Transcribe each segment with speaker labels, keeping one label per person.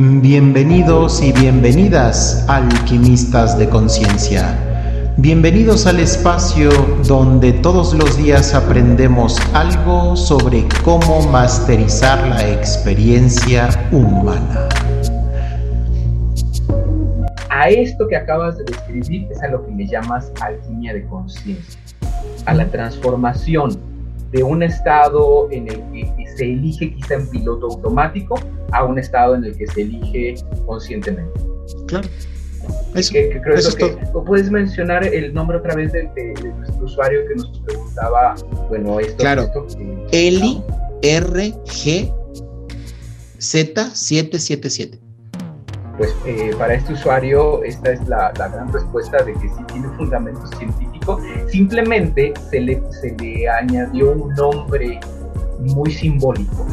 Speaker 1: Bienvenidos y bienvenidas, alquimistas de conciencia. Bienvenidos al espacio donde todos los días aprendemos algo sobre cómo masterizar la experiencia humana.
Speaker 2: A esto que acabas de describir es a lo que le llamas alquimia de conciencia, a la transformación de un estado en el que se elige quizá en piloto automático a un estado en el que se elige conscientemente.
Speaker 1: Claro.
Speaker 2: Eso, que, creo eso que, ¿Puedes mencionar el nombre otra vez de, nuestro usuario que nos preguntaba, bueno, esto?
Speaker 1: Claro,
Speaker 2: esto,
Speaker 1: Eli RG Z777
Speaker 2: pues eh, para este usuario esta es la, gran respuesta de que sí tiene fundamento Simplemente se le, se le añadió un nombre muy simbólico,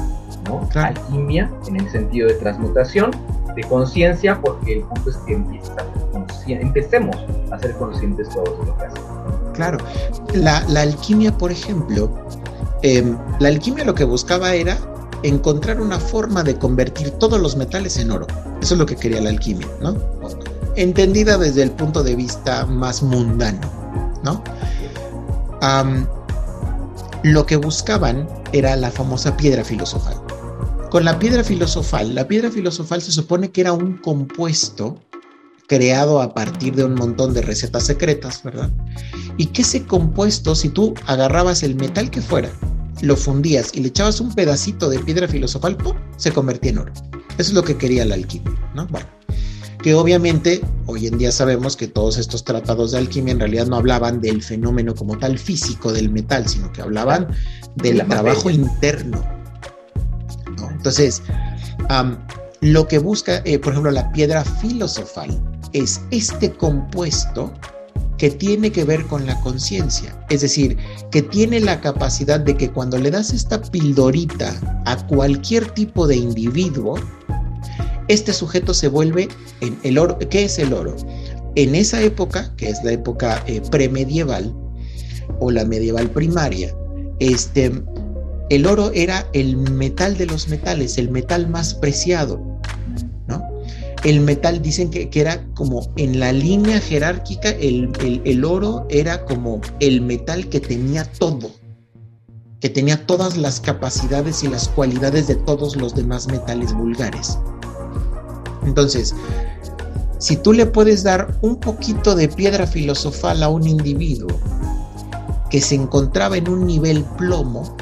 Speaker 2: ¿no? Alquimia, en el sentido de transmutación, de conciencia, porque el punto es que empecemos a ser conscientes todos de lo que hacemos.
Speaker 1: Claro, la, alquimia, por ejemplo, em, la alquimia lo que buscaba era encontrar una forma de convertir todos los metales en oro. Eso es lo que quería la alquimia, ¿no? Entendida desde el punto de vista más mundano, ¿no? lo que buscaban era la famosa piedra filosofal. Con la piedra filosofal, la piedra filosofal se supone que era un compuesto creado a partir de un montón de recetas secretas, ¿verdad? Y que ese compuesto, si tú agarrabas el metal que fuera, lo fundías y le echabas un pedacito de piedra filosofal, se convertía en oro. Eso es lo que quería la alquimia, ¿no? Bueno, que obviamente hoy en día sabemos que todos estos tratados de alquimia en realidad no hablaban del fenómeno como tal físico del metal, sino que hablaban del trabajo interno. ¿no? Entonces, lo que busca, eh, por ejemplo, la piedra filosofal es este compuesto que tiene que ver con la conciencia, es decir, que tiene la capacidad de que cuando le das esta pildorita a cualquier tipo de individuo, este sujeto se vuelve en el oro. ¿Qué es el oro? En esa época, que es la época eh, premedieval o la medieval primaria, este, el oro era el metal de los metales, el metal más preciado el metal dicen que, era como en la línea jerárquica, el, el, oro era como el metal que tenía todo, que tenía todas las capacidades y las cualidades de todos los demás metales vulgares. Entonces, si tú le puedes dar un poquito de piedra filosofal a un individuo que se encontraba en un nivel plomo,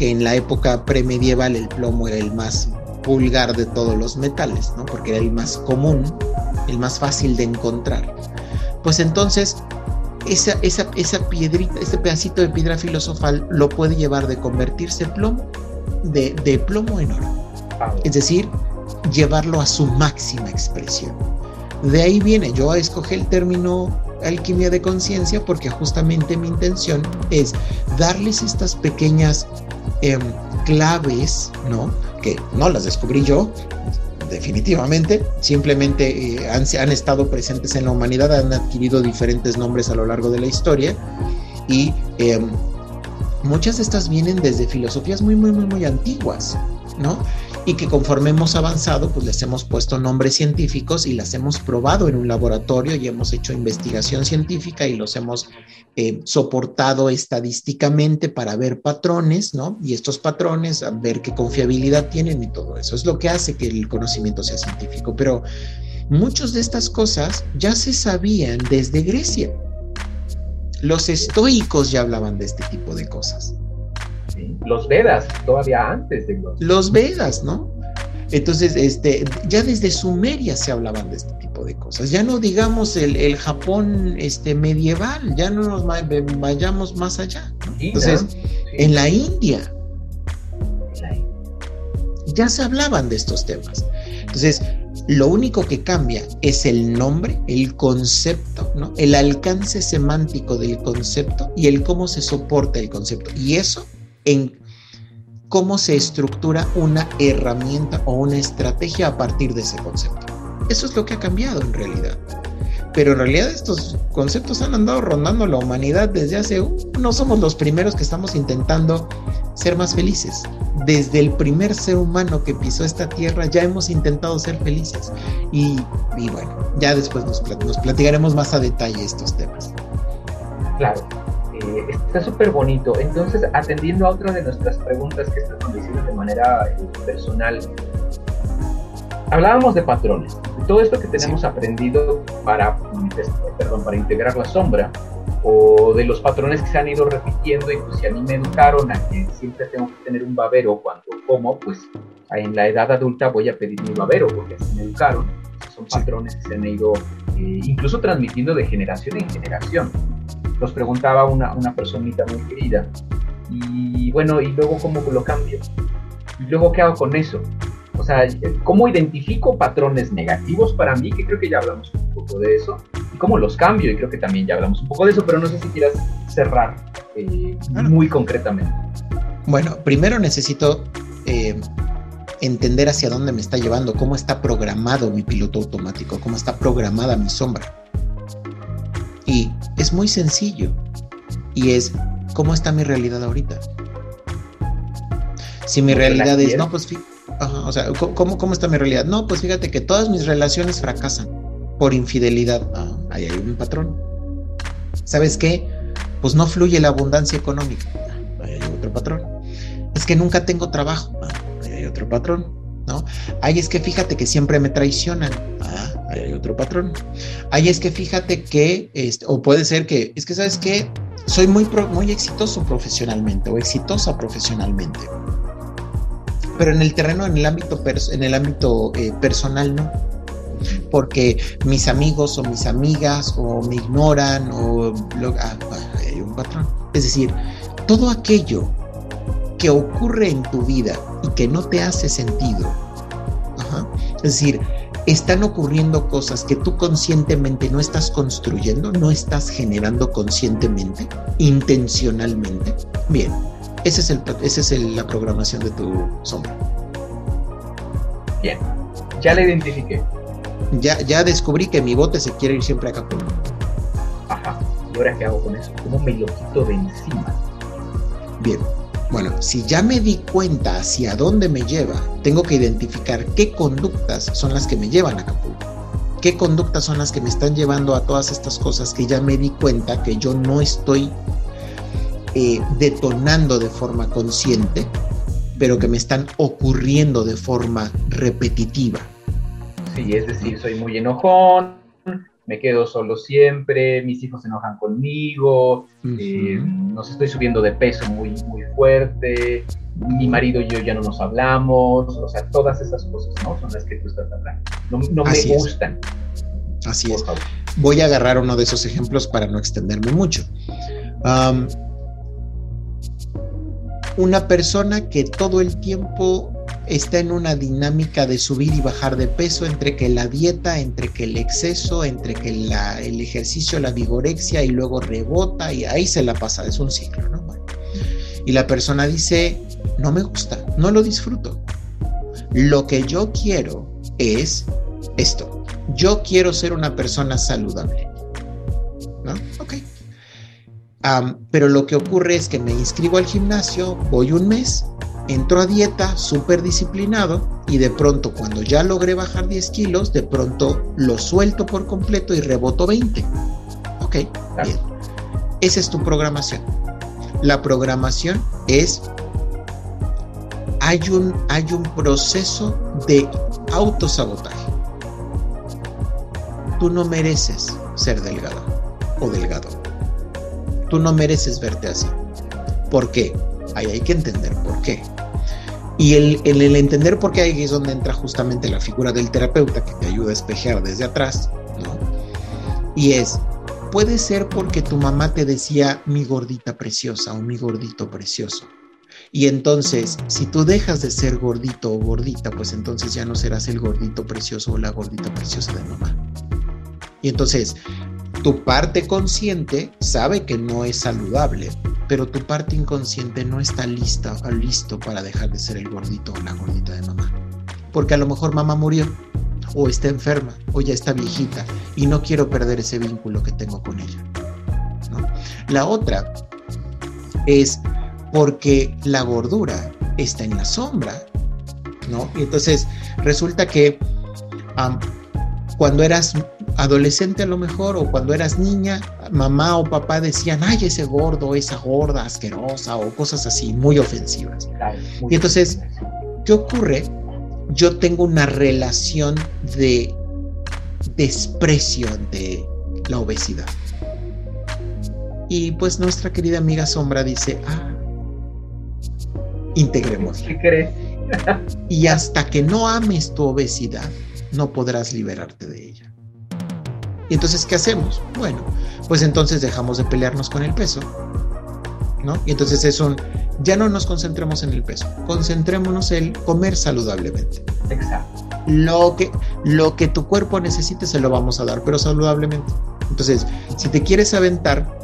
Speaker 1: que en la época premedieval el plomo era el más vulgar de todos los metales, ¿no? Porque era el más común, el más fácil de encontrar. Pues entonces, esa, esa, esa piedrita, ese pedacito de piedra filosofal lo puede llevar de convertirse plomo, de, de plomo en oro. Es decir, llevarlo a su máxima expresión. De ahí viene, yo escogí el término alquimia de conciencia porque justamente mi intención es darles estas pequeñas em, claves, ¿no? Que no las descubrí yo, definitivamente, simplemente eh, han, estado presentes en la humanidad, han adquirido diferentes nombres a lo largo de la historia y em, muchas de estas vienen desde filosofías muy, muy, muy, muy antiguas, ¿no? Y que conforme hemos avanzado, pues les hemos puesto nombres científicos y las hemos probado en un laboratorio y hemos hecho investigación científica y los hemos eh, soportado estadísticamente para ver patrones, ¿no? Y estos patrones, a ver qué confiabilidad tienen y todo eso. Es lo que hace que el conocimiento sea científico. Pero muchas de estas cosas ya se sabían desde Grecia. Los estoicos ya hablaban de este tipo de cosas.
Speaker 2: Los Vedas, todavía antes de los...
Speaker 1: Los Vedas, ¿no? Entonces, este, ya desde Sumeria se hablaban de este tipo de cosas. Ya no digamos el, Japón este, medieval, ya no nos vayamos más allá. Entonces, en la India ya se hablaban de estos temas. Entonces, lo único que cambia es el nombre, el concepto, ¿no? El alcance semántico del concepto y el cómo se soporta el concepto. Y eso en cómo se estructura una herramienta o una estrategia a partir de ese concepto. Eso es lo que ha cambiado en realidad. Pero en realidad estos conceptos han andado rondando la humanidad desde hace... no somos los primeros que estamos intentando ser más felices. Desde el primer ser humano que pisó esta tierra ya hemos intentado ser felices. Y, bueno, ya después nos, nos, platicaremos más a detalle estos temas.
Speaker 2: Claro, eh, está súper bonito. Entonces, atendiendo a otra de nuestras preguntas que están nos de manera eh, personal, hablábamos de patrones. todo esto que tenemos aprendido para, perdón, para integrar la sombra, o de los patrones que se han ido repitiendo y pues si a mí me educaron a que siempre tengo que tener un babero cuando como, pues en la edad adulta voy a pedir mi babero porque así me educaron. Son patrones que se han ido eh, incluso transmitiendo de generación en generación. Nos preguntaba una, una personita muy querida y bueno, y luego cómo lo cambio. Y luego qué hago con eso. O sea, cómo identifico patrones negativos para mí, que creo que ya hablamos un poco de eso, y cómo los cambio, y creo que también ya hablamos un poco de eso, pero no sé si quieras cerrar eh, muy concretamente.
Speaker 1: Bueno, primero necesito eh, entender hacia dónde me está llevando, cómo está programado mi piloto automático, cómo está programada mi sombra. Y es muy sencillo, y es cómo está mi realidad ahorita. Si mi realidad es, no, pues o sea, ¿cómo, ¿cómo está mi realidad? No, pues fíjate que todas mis relaciones fracasan por infidelidad. Ah, ahí hay un patrón. ¿Sabes qué? Pues no fluye la abundancia económica. Ah, ahí hay otro patrón. Es que nunca tengo trabajo. Ah, ahí hay otro patrón. ¿no? Ahí es que fíjate que siempre me traicionan. Ah, hay otro patrón. Ahí es que fíjate que, este, o puede ser que, es que sabes qué? soy muy, muy exitoso profesionalmente o exitosa profesionalmente pero en el terreno, en el ámbito, en el ámbito eh, personal no. Porque mis amigos o mis amigas o me ignoran o ah, hay un patrón. Es decir, todo aquello que ocurre en tu vida y que no te hace sentido. es decir, están ocurriendo cosas que tú conscientemente no estás construyendo, no estás generando conscientemente, intencionalmente. Bien, esa es, el, ese es la programación de tu sombra.
Speaker 2: Bien, ya la identifiqué.
Speaker 1: Ya, ya descubrí que mi bote se quiere ir siempre a Acapulco.
Speaker 2: Ajá, ¿y ahora qué hago con eso? ¿Cómo me lo quito de encima?
Speaker 1: Bien, bueno, si ya me di cuenta hacia dónde me lleva, tengo que identificar qué conductas son las que me llevan a Acapulco. ¿Qué conductas son las que me están llevando a todas estas cosas que ya me di cuenta que yo no estoy eh, detonando de forma consciente, pero que me están ocurriendo de forma repetitiva.
Speaker 2: Sí, es decir, soy muy enojón, me quedo solo siempre, mis hijos se enojan conmigo, eh, nos estoy subiendo de peso muy, muy fuerte, mi marido y yo ya no nos hablamos, o sea, todas esas cosas, ¿no? Son las que tú estás hablando. No, me gustan.
Speaker 1: Así es. Voy a agarrar uno de esos ejemplos para no extenderme mucho una persona que todo el tiempo está en una dinámica de subir y bajar de peso entre que la dieta, entre que el exceso, entre que el ejercicio, la vigorexia y luego rebota y ahí se la pasa, es un ciclo, ¿no? y la persona dice, no me gusta, no lo disfruto. Lo que yo quiero es esto. Yo quiero ser una persona saludable. ¿No? Ok pero lo que ocurre es que me inscribo al gimnasio, voy un mes, entro a dieta súper disciplinado y de pronto cuando ya logré bajar 10 kilos, de pronto lo suelto por completo y reboto 20. Ok, bien. Esa es tu programación. La programación es, hay un, hay un proceso de autosabotaje. Tú no mereces ser delgado o delgado Tú no mereces verte así. ¿Por qué? Ahí hay que entender por qué. Y el, el, entender por qué ahí es donde entra justamente la figura del terapeuta que te ayuda a espejear desde atrás. Y es, puede ser porque tu mamá te decía mi gordita preciosa o mi gordito precioso. Y entonces, si tú dejas de ser gordito o gordita, pues entonces ya no serás el gordito precioso o la gordita preciosa de mamá. Y entonces, tu parte consciente sabe que no es saludable, pero tu parte inconsciente no está lista o listo para dejar de ser el gordito o la gordita de mamá. Porque a lo mejor mamá murió, o está enferma, o ya está viejita, y no quiero perder ese vínculo que tengo con ella. La otra es porque la gordura está en la sombra, ¿no? Y entonces resulta que cuando eras adolescente a lo mejor o cuando eras niña, mamá o papá decían, ay, ese gordo, esa gorda, asquerosa o cosas así muy ofensivas. y entonces, ¿qué ocurre? Yo tengo una relación de desprecio ante la obesidad. Y pues nuestra querida amiga Sombra dice, ah, integremos.
Speaker 2: ¿Qué crees?
Speaker 1: y hasta que no ames tu obesidad, no podrás liberarte de ella. Y entonces, ¿qué hacemos? Bueno, pues entonces dejamos de pelearnos con el peso, ¿no? Y entonces es un, ya no nos concentremos en el peso, concentrémonos en comer saludablemente.
Speaker 2: Exacto.
Speaker 1: Lo que, lo que tu cuerpo necesite se lo vamos a dar, pero saludablemente. Entonces, si te quieres aventar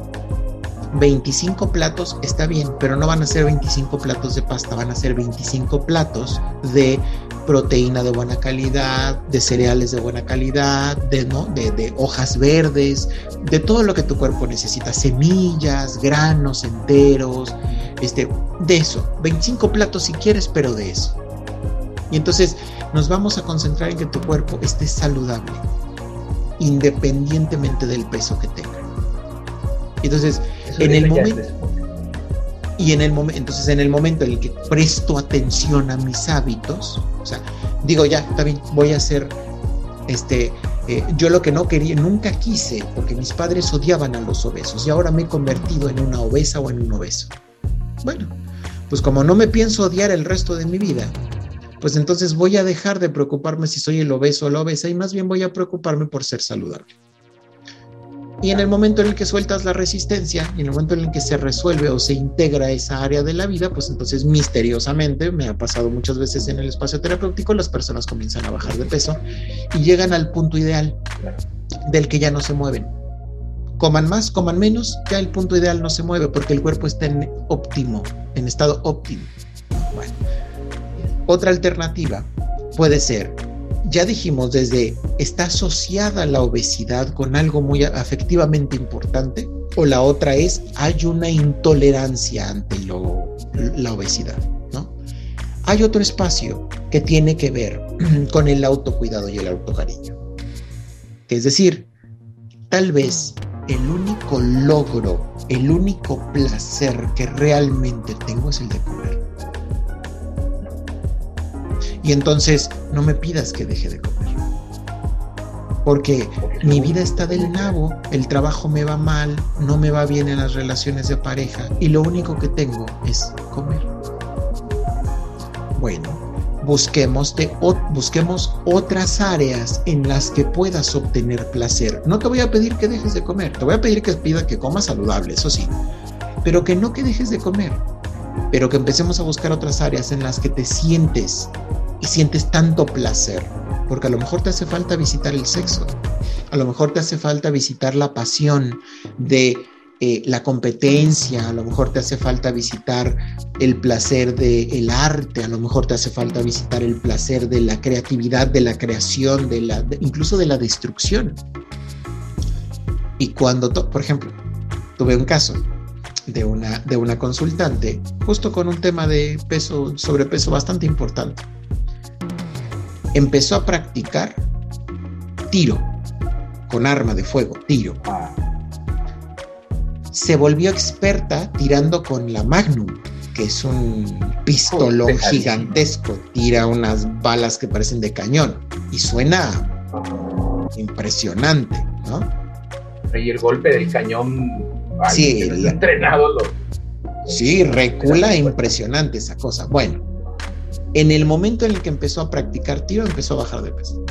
Speaker 1: 25 platos está bien, pero no van a ser 25 platos de pasta, van a ser 25 platos de proteína de buena calidad, de cereales de buena calidad, de, ¿no? de, hojas verdes, de todo lo que tu cuerpo necesita, semillas, granos enteros, este, de eso, 25 platos si quieres, pero de eso. Y entonces nos vamos a concentrar en que tu cuerpo esté saludable, independientemente del peso que tenga. Entonces, en el momento y en el momento entonces en el momento en el que presto atención a mis hábitos o sea digo ya también voy a hacer este eh, yo lo que no quería nunca quise porque mis padres odiaban a los obesos y ahora me he convertido en una obesa o en un obeso. Bueno pues como no me pienso odiar el resto de mi vida pues entonces voy a dejar de preocuparme si soy el obeso o la obesa y más bien voy a preocuparme por ser saludable y en el momento en el que sueltas la resistencia, en el momento en el que se resuelve o se integra esa área de la vida, pues entonces misteriosamente, me ha pasado muchas veces en el espacio terapéutico, las personas comienzan a bajar de peso y llegan al punto ideal del que ya no se mueven. Coman más, coman menos, ya el punto ideal no se mueve porque el cuerpo está en óptimo, en estado óptimo. Bueno, otra alternativa puede ser ya dijimos desde, ¿está asociada la obesidad con algo muy afectivamente importante? O la otra es, hay una intolerancia ante la obesidad, ¿no? Hay otro espacio que tiene que ver con el autocuidado y el autocariño. Es decir, tal vez el único logro, el único placer que realmente tengo es el de comer. Y entonces no me pidas que deje de comer. Porque mi vida está del nabo, el trabajo me va mal, no me va bien en las relaciones de pareja y lo único que tengo es comer. Bueno, busquemos, de, busquemos otras áreas en las que puedas obtener placer. No te voy a pedir que dejes de comer, te voy a pedir que pida que comas saludable, eso sí, pero que no que dejes de comer, pero que empecemos a buscar otras áreas en las que te sientes y sientes tanto placer, porque a lo mejor te hace falta visitar el sexo, a lo mejor te hace falta visitar la pasión de eh, la competencia, a lo mejor te hace falta visitar el placer del el arte, a lo mejor te hace falta visitar el placer de la creatividad, de la creación, de la, incluso de la destrucción. Y cuando, por ejemplo, tuve un caso de una, de una consultante justo con un tema de peso, sobrepeso bastante importante empezó a practicar tiro con arma de fuego, tiro. Se volvió experta tirando con la Magnum, que es un pistolón gigantesco, tira unas balas que parecen de cañón y suena impresionante, ¿no?
Speaker 2: Y el golpe del cañón,
Speaker 1: sí,
Speaker 2: entrenado.
Speaker 1: Sí, recula impresionante esa cosa. Bueno, en el momento en el que empezó a practicar tiro, empezó a bajar de peso.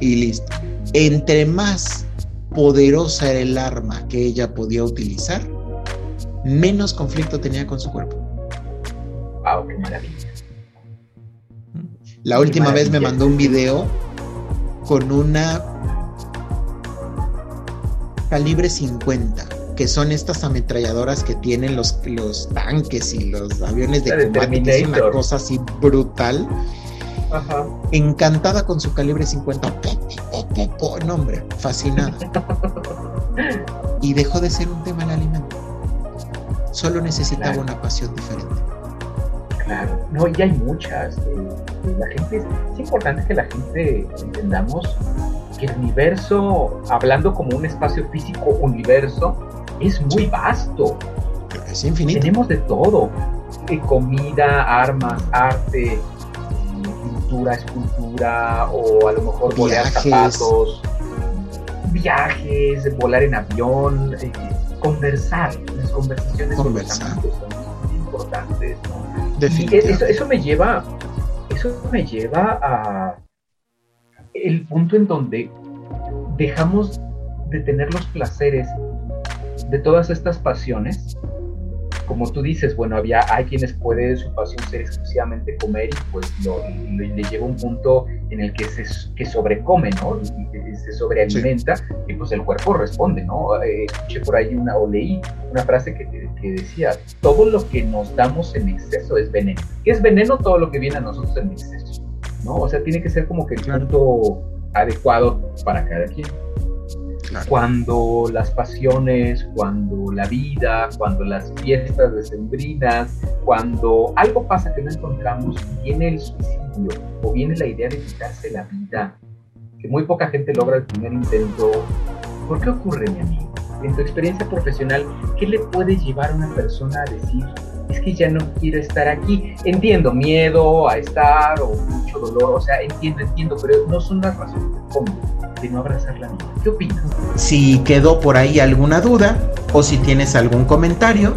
Speaker 1: Y listo. Entre más poderosa era el arma que ella podía utilizar, menos conflicto tenía con su cuerpo.
Speaker 2: ¡Wow! ¡Qué maravilla!
Speaker 1: La última vez me mandó un video con una calibre 50 que son estas ametralladoras que tienen los, los tanques y los aviones de combate, que es una cosa así brutal. Encantada con su calibre 50. no, hombre, fascinada. y dejó de ser un tema el alimento. solo necesitaba una pasión diferente.
Speaker 2: Claro, no, y hay muchas. Eh, la gente, es importante que la gente entendamos que el universo, hablando como un espacio físico universo, es muy vasto.
Speaker 1: Es infinito.
Speaker 2: Tenemos de todo. Eh, comida, armas, arte, pintura, escultura, o a lo mejor volar zapatos, viajes, volar en avión, eh, conversar. Las conversaciones
Speaker 1: conversar.
Speaker 2: son muy importantes. Y eso, eso me lleva, eso me lleva a el punto en donde dejamos de tener los placeres de todas estas pasiones, como tú dices, bueno, había, hay quienes puede su pasión ser exclusivamente comer y pues lo, le lleva un punto en el que se que sobrecome, ¿no? Y, se sobrealimenta y pues el cuerpo responde, ¿no? Eh, escuché por ahí una, o leí una frase que, que, decía, todo lo que nos damos en exceso es veneno. ¿Qué es veneno? Todo lo que viene a nosotros en exceso, ¿no? O sea, tiene que ser como que el punto adecuado para cada quien. Cuando las pasiones, cuando la vida, cuando las fiestas decembrinas, cuando algo pasa que no encontramos, viene el suicidio o viene la idea de quitarse la vida, que muy poca gente logra el primer intento. ¿Por qué ocurre, mi amigo? En tu experiencia profesional, ¿qué le puede llevar a una persona a decir, es que ya no quiero estar aquí? Entiendo, miedo a estar o mucho dolor, o sea, entiendo, entiendo, pero no son las razones comunes no. ¿Qué opinas?
Speaker 1: Si quedó por ahí alguna duda o si tienes algún comentario,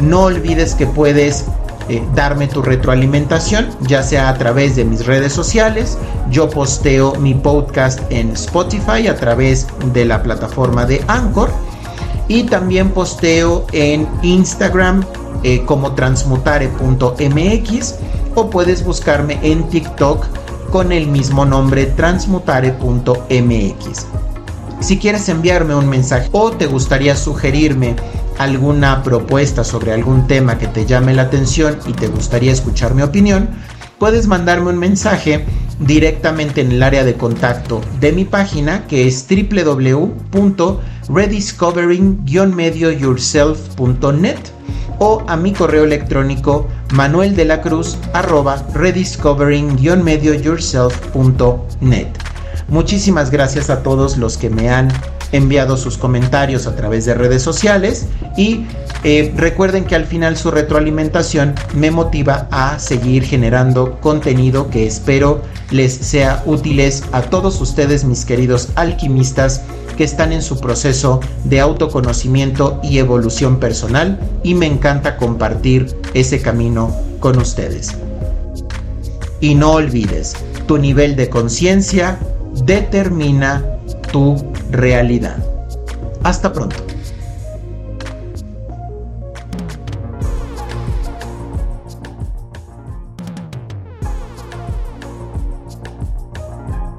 Speaker 1: no olvides que puedes eh, darme tu retroalimentación, ya sea a través de mis redes sociales. Yo posteo mi podcast en Spotify a través de la plataforma de Anchor y también posteo en Instagram eh, como transmutare.mx o puedes buscarme en TikTok con el mismo nombre transmutare.mx. Si quieres enviarme un mensaje o te gustaría sugerirme alguna propuesta sobre algún tema que te llame la atención y te gustaría escuchar mi opinión, puedes mandarme un mensaje directamente en el área de contacto de mi página que es www.rediscovering-medioyourself.net o a mi correo electrónico manuel de la cruz arroba rediscovering-medioyourself.net. Muchísimas gracias a todos los que me han enviado sus comentarios a través de redes sociales y eh, recuerden que al final su retroalimentación me motiva a seguir generando contenido que espero les sea útiles a todos ustedes mis queridos alquimistas que están en su proceso de autoconocimiento y evolución personal y me encanta compartir ese camino con ustedes. Y no olvides, tu nivel de conciencia determina tu realidad. Hasta pronto.